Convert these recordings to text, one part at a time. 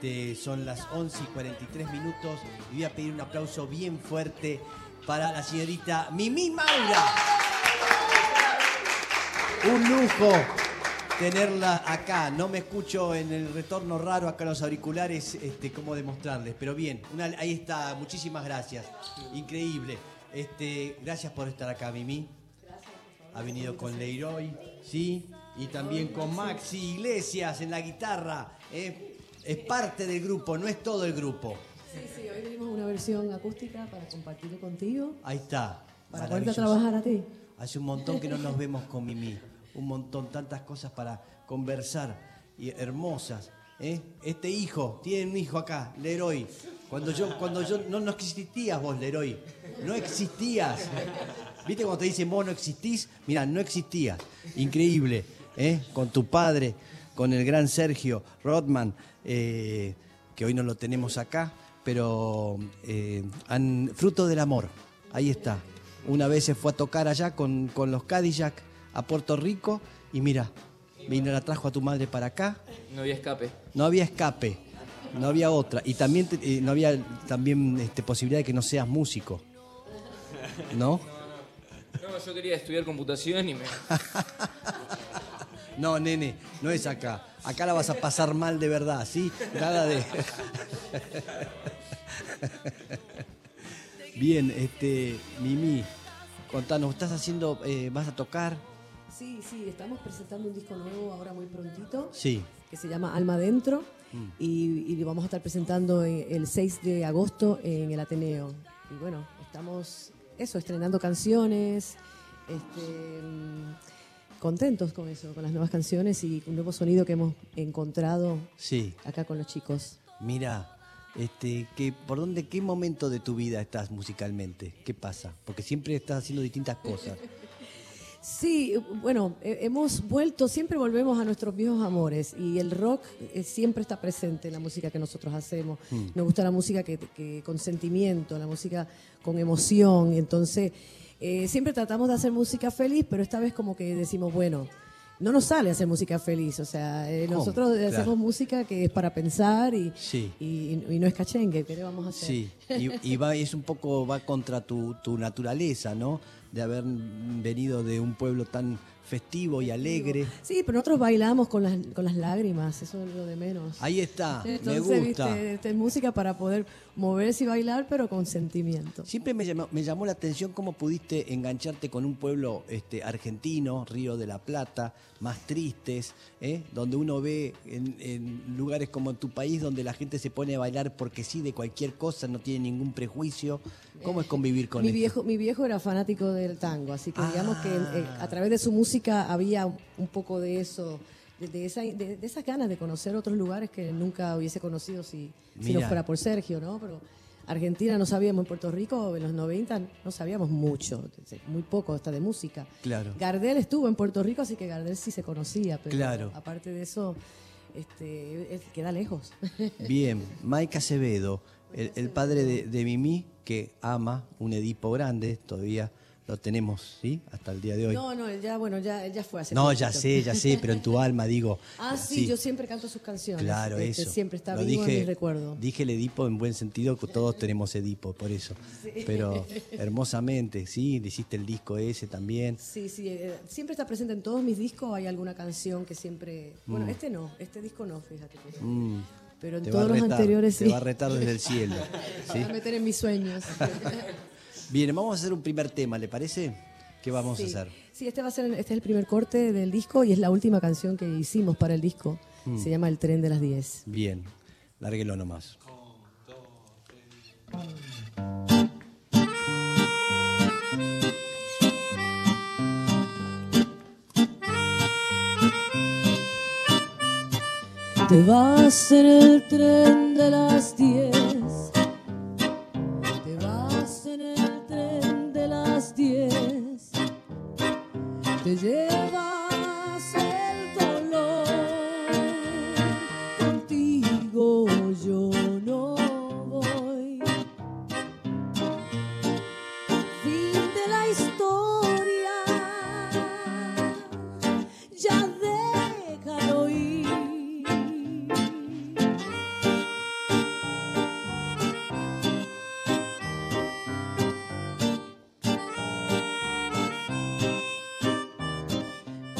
Este, son las 11 y 43 minutos y voy a pedir un aplauso bien fuerte para la señorita Mimi Maura. Un lujo tenerla acá. No me escucho en el retorno raro acá los auriculares, este, cómo demostrarles. Pero bien, ahí está. Muchísimas gracias. Increíble. Este, gracias por estar acá, Mimi. Ha venido con Leroy, ¿sí? Y también con Maxi Iglesias en la guitarra. ¿eh? Es parte del grupo, no es todo el grupo. Sí, sí, hoy venimos una versión acústica para compartirlo contigo, Ahí está. para Maravilloso. trabajar a ti. Hace un montón que no nos vemos con Mimi. Un montón, tantas cosas para conversar y hermosas. ¿eh? Este hijo, tiene un hijo acá, Leroy. Cuando yo, cuando yo, no, no existías vos, Leroy. No existías. ¿Viste cuando te dicen vos no existís? Mira, no existías. Increíble. ¿eh? Con tu padre, con el gran Sergio Rodman, eh, que hoy no lo tenemos acá, pero eh, han, fruto del amor. Ahí está. Una vez se fue a tocar allá con, con los Cadillac a Puerto Rico y mira, vino, la trajo a tu madre para acá. No había escape. No había escape, no había otra. Y también eh, no había también este, posibilidad de que no seas músico. ¿No? No, yo quería estudiar computación y me. No, nene, no es acá. Acá la vas a pasar mal de verdad, ¿sí? Nada de. Bien, este, Mimi, contanos, ¿estás haciendo, eh, vas a tocar? Sí, sí, estamos presentando un disco nuevo ahora muy prontito, Sí. que se llama Alma Dentro, y, y lo vamos a estar presentando en- el 6 de agosto en el Ateneo. Y bueno, estamos, eso, estrenando canciones, este, mm, contentos con eso, con las nuevas canciones y un nuevo sonido que hemos encontrado Sí. acá con los chicos. Mira, este, que, ¿por dónde, qué momento de tu vida estás musicalmente? ¿Qué pasa? Porque siempre estás haciendo distintas cosas. Sí, bueno, hemos vuelto, siempre volvemos a nuestros viejos amores y el rock eh, siempre está presente en la música que nosotros hacemos. Nos gusta la música que, que- con sentimiento, la música con emoción y entonces eh, siempre tratamos de hacer música feliz, pero esta vez como que decimos, bueno, no nos sale hacer música feliz, o sea, eh, nosotros Claro. hacemos música que es para pensar y, Sí. y, y no es cachengue, ¿qué le vamos a hacer? Sí, y, y va, es un poco, va contra tu, tu naturaleza, ¿no? De haber venido de un pueblo tan festivo y alegre. Sí, pero nosotros bailamos con las, con las lágrimas, eso es lo de menos. Ahí está, Entonces, me gusta. viste, música para poder moverse y bailar, pero con sentimiento. Siempre me llamó, me llamó la atención cómo pudiste engancharte con un pueblo este, argentino, Río de la Plata, más tristes, ¿eh? donde uno ve en, en lugares como en tu país donde la gente se pone a bailar porque sí de cualquier cosa, no tiene ningún prejuicio. ¿Cómo es convivir con Mi esto? viejo, mi viejo era fanático del tango, así que digamos que eh, Ah. a través de su música había un poco de eso, de, de esa, de, de esas ganas de conocer otros lugares que nunca hubiese conocido si, si no fuera por Sergio, ¿no? Pero Argentina no sabíamos, en Puerto Rico en los 90 no sabíamos mucho, muy poco hasta de música. Claro. Gardel estuvo en Puerto Rico, así que Gardel sí se conocía, pero Claro. aparte de eso, este, es- queda lejos. Bien, Mike Acevedo, el, el padre de, de Mimi, que ama un Edipo grande, todavía lo tenemos, ¿sí? Hasta el día de hoy. No, no, ya, bueno, ya, ya fue hace No, ya sé, ya sé, pero en tu alma digo. Ah, sí, yo siempre canto sus canciones. Claro, Este, eso. Siempre está Lo vivo dije, en mi recuerdo. Dije el Edipo en buen sentido, que todos tenemos Edipo, por eso. Pero hermosamente, sí, le hiciste el disco ese también. Sí, sí, eh, siempre está presente en todos mis discos. Hay alguna canción que siempre. Bueno, Mm. este no, este disco no, fíjate. que- Mm, Pero en te va todos los anteriores Te sí. va a retar desde el cielo. ¿sí? Me voy a meter en mis sueños. Bien, vamos a hacer un primer tema, ¿le parece? ¿Qué vamos sí. a hacer? Sí, este va a ser, este es el primer corte del disco y es la última canción que hicimos para el disco. Mm. Se llama El tren de las 10. Bien, lárguelo nomás. Te vas en el tren de las 10. Te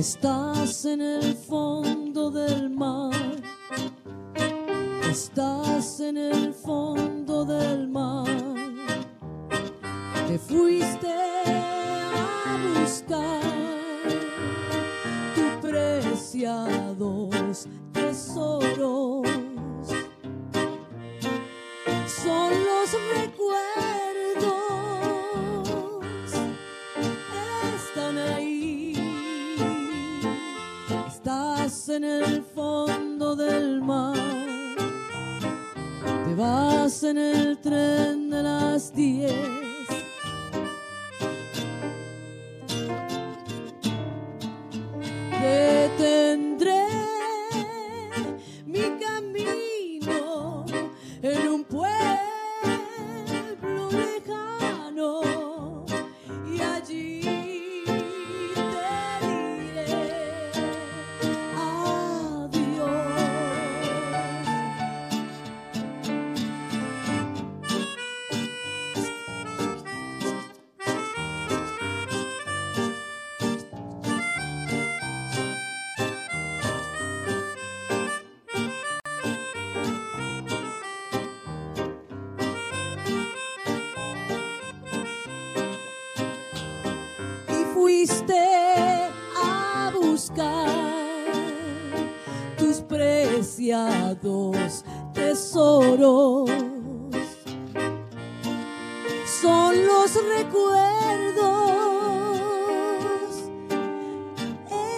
Estás en el fondo del mar. Estás en el y fuiste a buscar tus preciados tesoros. Son los recuerdos,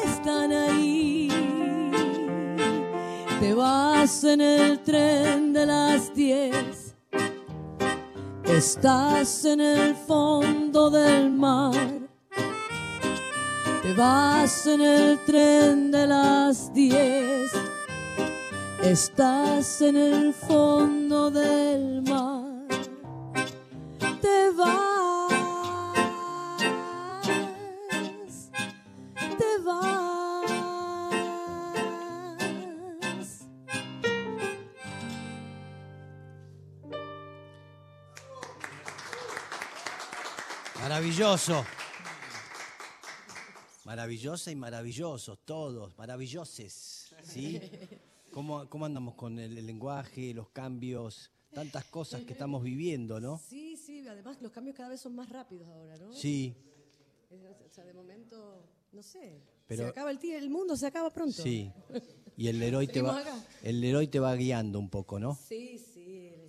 están ahí. Te vas en el tren de las diez. Estás en el fondo del mar. Te vas en el tren de las diez. Estás en el fondo del mar. Te vas. Te vas. Maravilloso. Maravillosa y maravillosos, todos, maravilloses. ¿sí? ¿Cómo, cómo andamos con el, el lenguaje, los cambios, tantas cosas que estamos viviendo, no? Sí, sí, además los cambios cada vez son más rápidos ahora, ¿no? Sí, O sea, de momento, no sé. Pero- se acaba el, tie- el mundo, se acaba pronto. sí. Y el Leroy te va, Seguimos acá. el Leroy te va guiando un poco, ¿no? Sí, sí.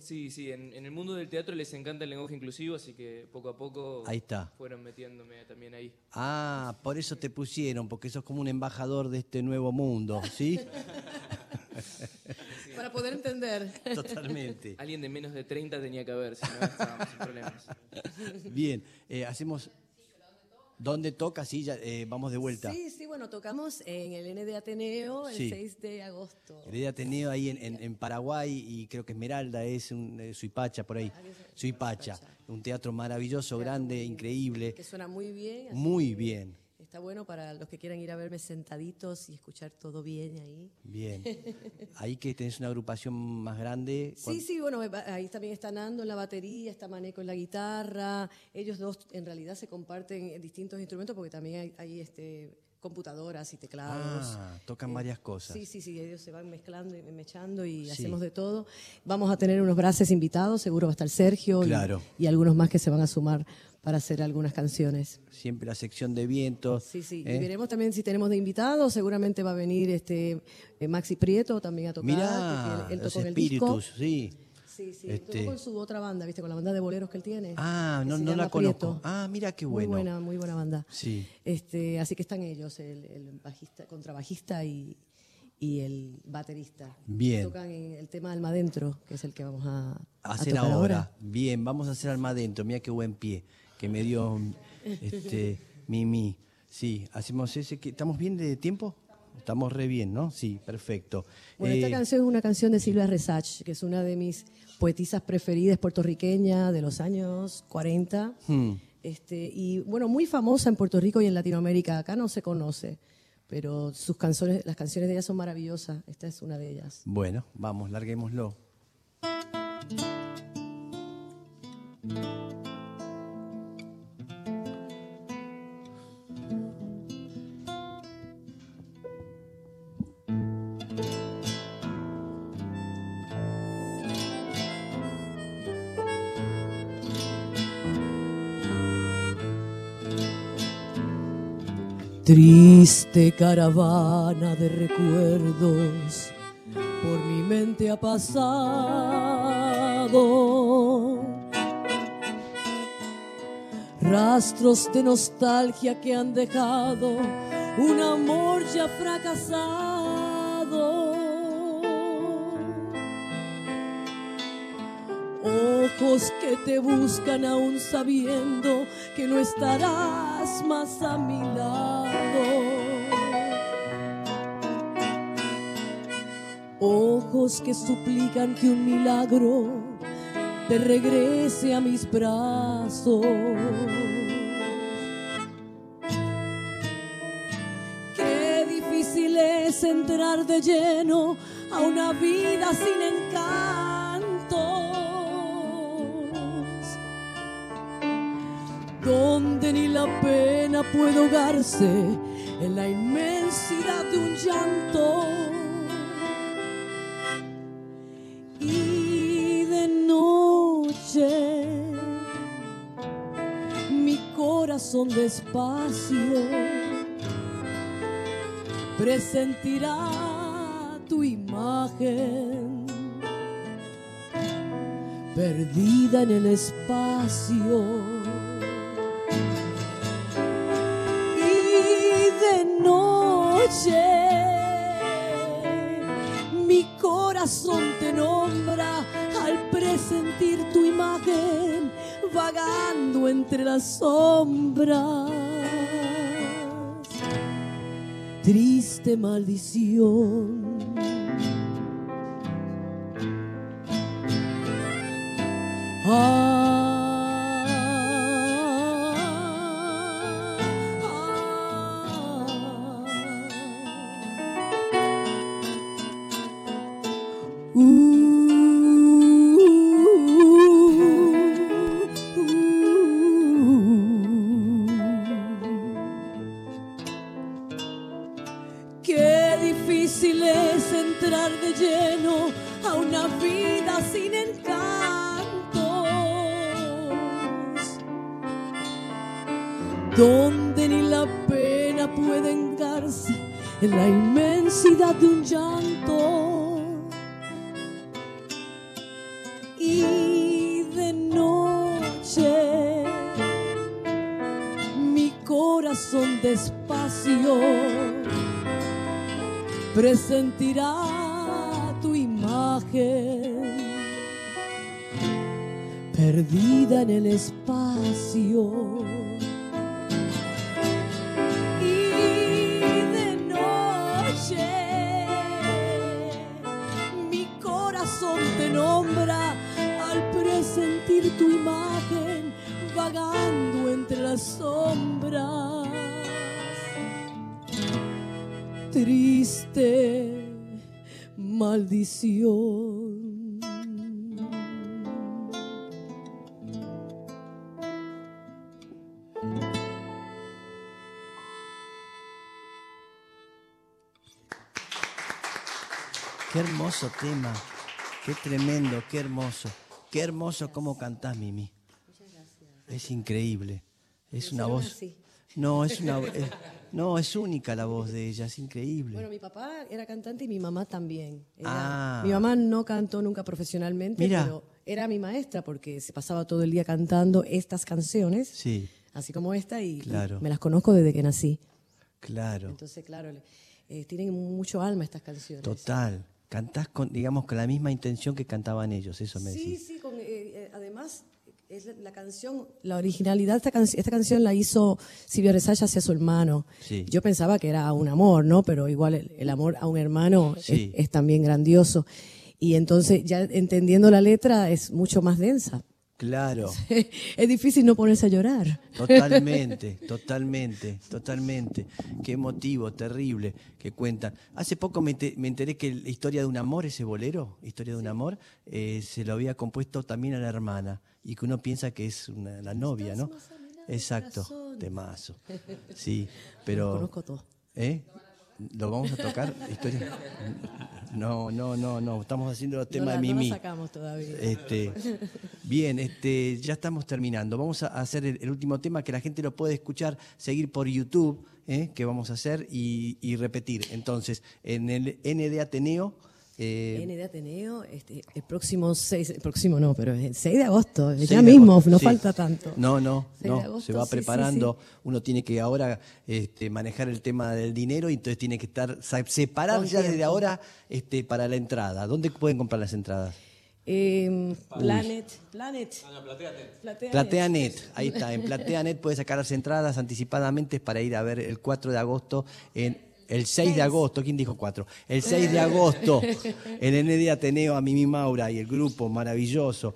Sí, sí, en, en el mundo del teatro les encanta el lenguaje inclusivo, así que poco a poco Ahí está. fueron metiéndome también ahí. Ah, por eso te pusieron, porque sos como un embajador de este nuevo mundo, ¿sí? Para poder entender. Totalmente. Alguien de menos de 30 tenía que haber, si no estábamos sin problemas. Bien, eh, hacemos... ¿Dónde toca? Sí, ya, eh, vamos de vuelta. Sí, sí, bueno, tocamos en el N de Ateneo el Sí. 6 de agosto. Heredia tenido ahí en, en- en Paraguay y creo que Esmeralda es un eh, Suipacha por ahí. Suipacha, un teatro maravilloso, grande, increíble, Que suena muy bien. muy bien, Está bueno para los que quieran ir a verme sentaditos y escuchar todo bien ahí. bien. Ahí que tenés una agrupación más grande. Sí, sí, bueno, ahí también está Nando en la batería, está Maneco en la guitarra. Ellos dos en realidad se comparten distintos instrumentos porque también hay, hay, este, computadoras y teclados. Ah, tocan varias cosas. Sí, sí, sí, ellos se van mezclando y mechando y Sí. hacemos de todo. Vamos a tener unos braces invitados, seguro va a estar Sergio y- Claro. y, algunos más que se van a sumar para hacer algunas canciones. Siempre la sección de vientos. Sí, sí. ¿eh? Y veremos también si tenemos de invitados. Seguramente va a venir este eh, Maxi Prieto también a tocar. Mirá, él, los tocó en el disco. sí. Sí, sí. Este- con su otra banda, ¿viste? Con la banda de boleros que él tiene. Ah, no, no la llama conozco. Prieto. Ah, mira qué bueno. Muy buena, muy buena banda. Sí. Este, así que están ellos, el, el bajista, contrabajista y, y el baterista. Bien. Tocan en el tema Alma Adentro, que es el que vamos a, a hacer tocar ahora. Bien, vamos a hacer alma adentro. Mira qué buen pie que me dio este Mimi. Sí, hacemos ese. que- ¿Estamos bien de tiempo? Estamos re bien, ¿no? Sí, perfecto. Bueno, Eh, esta canción es una canción de Silvia Resach, que es una de mis poetisas preferidas puertorriqueñas de los años 40. hmm, Este, y bueno, muy famosa en Puerto Rico y en Latinoamérica. Acá no se conoce, pero sus canciones, las canciones de ella son maravillosas. Esta es una de ellas. Bueno, vamos, larguémoslo. Triste caravana de recuerdos por mi mente ha pasado. Rastros de nostalgia que han dejado un amor ya fracasado. Que te buscan aún sabiendo que no estarás más a mi lado. Ojos que suplican que un milagro te regrese a mis brazos. Qué difícil es entrar de lleno a una vida sin encantos, ni la pena puede ahogarse en la inmensidad de un llanto. Y de noche mi corazón despacio presentirá tu imagen perdida en el espacio. Mi corazón te nombra al presentir tu imagen vagando entre las sombras. Triste maldición. Ah, despacio presentirá tu imagen perdida en el espacio. Y de noche mi corazón te nombra al presentir tu imagen vagando entre las sombras triste maldición. Qué hermoso tema, qué tremendo, qué hermoso. Qué hermoso cómo cantás, Mimi. Es increíble. Es una voz. No, es una es- no, es única la voz de ella, es increíble. Bueno, mi papá era cantante y mi mamá también. Era- Ah. Mi mamá no cantó nunca profesionalmente, Mira. pero era mi maestra porque se pasaba todo el día cantando estas canciones, Sí, así como esta, y, y Claro. me las conozco desde que nací. claro. Entonces, claro, eh, tienen mucho alma estas canciones. Total. Cantás con, digamos, con la misma intención que cantaban ellos, eso me Sí, decís. sí, con, eh, eh, además es la, la canción, la originalidad de esta, canción esta canción la hizo Silvio Resaya hacia su hermano. Sí. Yo pensaba que era un amor, ¿no? Pero igual el, el amor a un hermano Sí. es, es también grandioso. Y entonces ya entendiendo la letra es mucho más densa. Claro. es difícil no ponerse a llorar. Totalmente, totalmente, totalmente. Qué emotivo, terrible que cuentan. Hace poco me, ente- me enteré que la historia de un amor, ese bolero, historia de un amor, eh, se lo había compuesto también a la hermana y que uno piensa que es una- la novia, ¿no? Exacto, temazo. Sí, Lo pero. conozco todo. ¿Eh? ¿Lo vamos a tocar? ¿Historia? No, no, no, no. Estamos haciendo el tema no de Mimi. No la sacamos todavía. Este, bien, este, ya estamos terminando. Vamos a hacer el, el último tema que la gente lo puede escuchar, seguir por YouTube, ¿eh? que vamos a hacer y, y repetir. Entonces, en el ND Ateneo. Eh, N de Ateneo, este, el próximo 6, el próximo no, pero el 6 de agosto, 6 ya de mismo, agosto, no sí. falta tanto. No, no, 6 de no, agosto, se va sí, sí, preparando. Uno tiene que ahora este, manejar el tema del dinero y entonces tiene que estar Con ya desde ahora este, para la entrada. ¿Dónde pueden comprar las entradas? Eh, Planet, Planet. Platea PlateaNet, ahí está, en PlateaNet puede sacar las entradas anticipadamente para ir a ver el 4 de agosto en el 6 de agosto, ¿quién dijo 4? El 6 de agosto, el ND Ateneo a Mimi Maura y el grupo maravilloso,